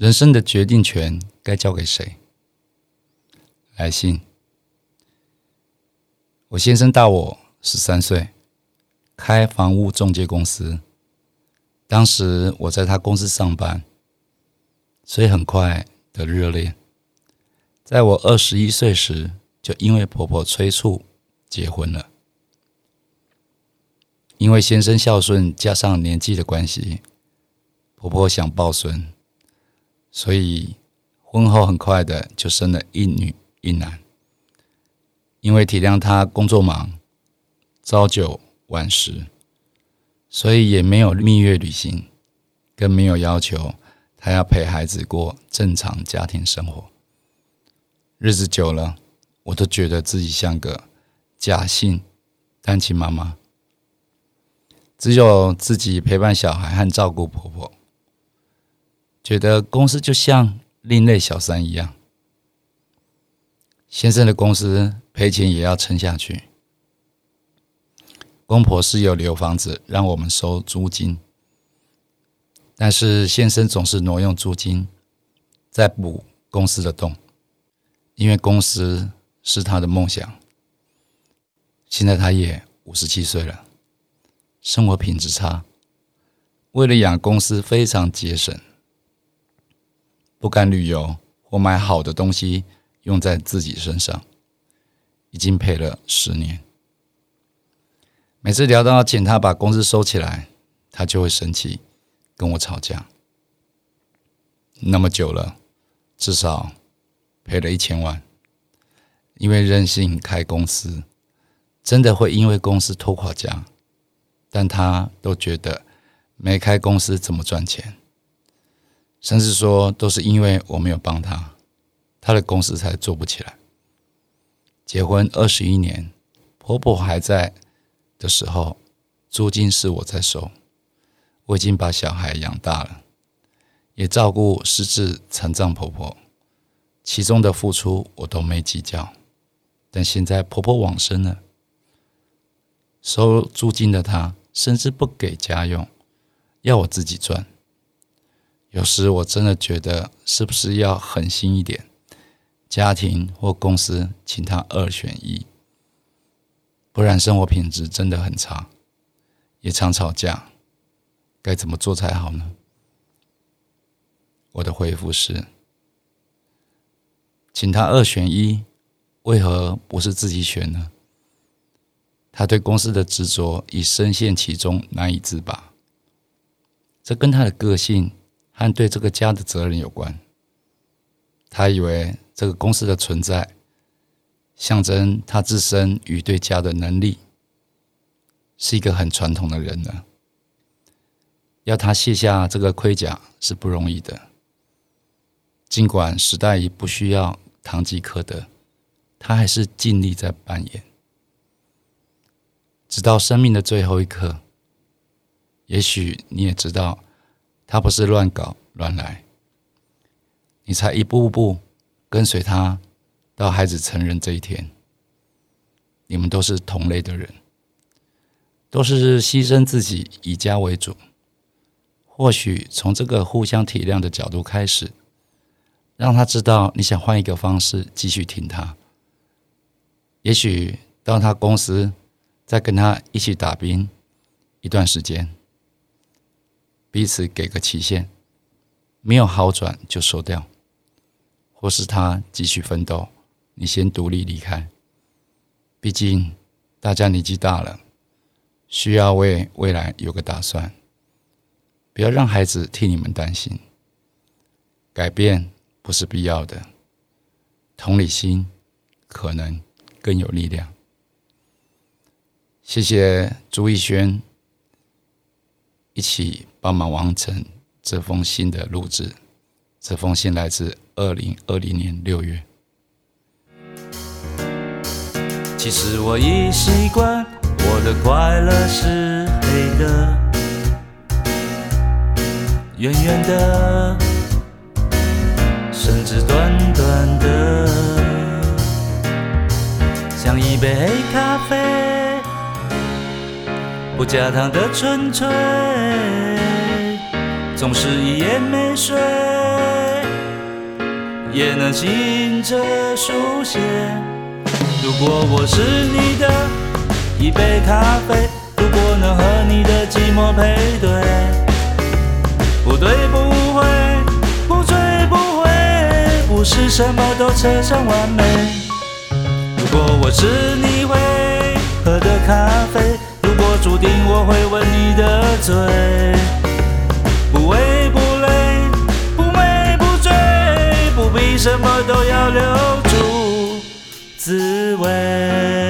人生的决定权该交给谁？来信。我先生大我十三岁，开房屋中介公司。当时我在他公司上班，所以很快的热恋。在我二十一岁时，就因为婆婆催促结婚了。因为先生孝顺，加上年纪的关系，婆婆想抱孙。所以婚后很快的就生了一女一男，因为体谅他工作忙，朝九晚十，所以也没有蜜月旅行，更没有要求他要陪孩子过正常家庭生活。日子久了，我都觉得自己像个假性单亲妈妈，只有自己陪伴小孩和照顾婆婆。觉得公司就像另类小三一样，先生的公司赔钱也要撑下去。公婆是有留房子让我们收租金，但是先生总是挪用租金在补公司的洞，因为公司是他的梦想。现在他也五十七岁了，生活品质差，为了养公司非常节省。不敢旅游或买好的东西用在自己身上，已经赔了十年。每次聊到请他把公司收起来，他就会生气，跟我吵架。那么久了，至少赔了一千万。因为任性开公司，真的会因为公司拖垮家，但他都觉得没开公司怎么赚钱。甚至说，都是因为我没有帮他，他的公司才做不起来。结婚二十一年，婆婆还在的时候，租金是我在收。我已经把小孩养大了，也照顾失智残障婆婆，其中的付出我都没计较。但现在婆婆往生了，收租金的她甚至不给家用，要我自己赚。有时我真的觉得，是不是要狠心一点？家庭或公司，请他二选一，不然生活品质真的很差，也常吵架。该怎么做才好呢？我的回复是：请他二选一，为何不是自己选呢？他对公司的执着已深陷其中，难以自拔。这跟他的个性。和对这个家的责任有关。他以为这个公司的存在象征他自身与对家的能力，是一个很传统的人呢。要他卸下这个盔甲是不容易的。尽管时代已不需要堂吉诃德，他还是尽力在扮演，直到生命的最后一刻。也许你也知道。他不是乱搞乱来，你才一步步跟随他到孩子成人这一天。你们都是同类的人，都是牺牲自己以家为主。或许从这个互相体谅的角度开始，让他知道你想换一个方式继续听他。也许到他公司再跟他一起打拼一段时间。彼此给个期限，没有好转就收掉，或是他继续奋斗，你先独立离开。毕竟大家年纪大了，需要为未来有个打算，不要让孩子替你们担心。改变不是必要的，同理心可能更有力量。谢谢朱逸轩。一起帮忙完成这封信的录制。这封信来自二零二零年六月。其实我已习惯，我的快乐是黑的，圆圆的，甚至短短的，像一杯黑咖啡，不加糖的纯粹，总是一夜没睡，也能醒着书写。如果我是你的一杯咖啡，如果能和你的寂寞配对，不对不会，不醉不回，不是什么都扯上完美。如果我是你会喝的咖啡，注定我会吻你的嘴，不为不累，不美不醉，不必什么都要留住。滋味。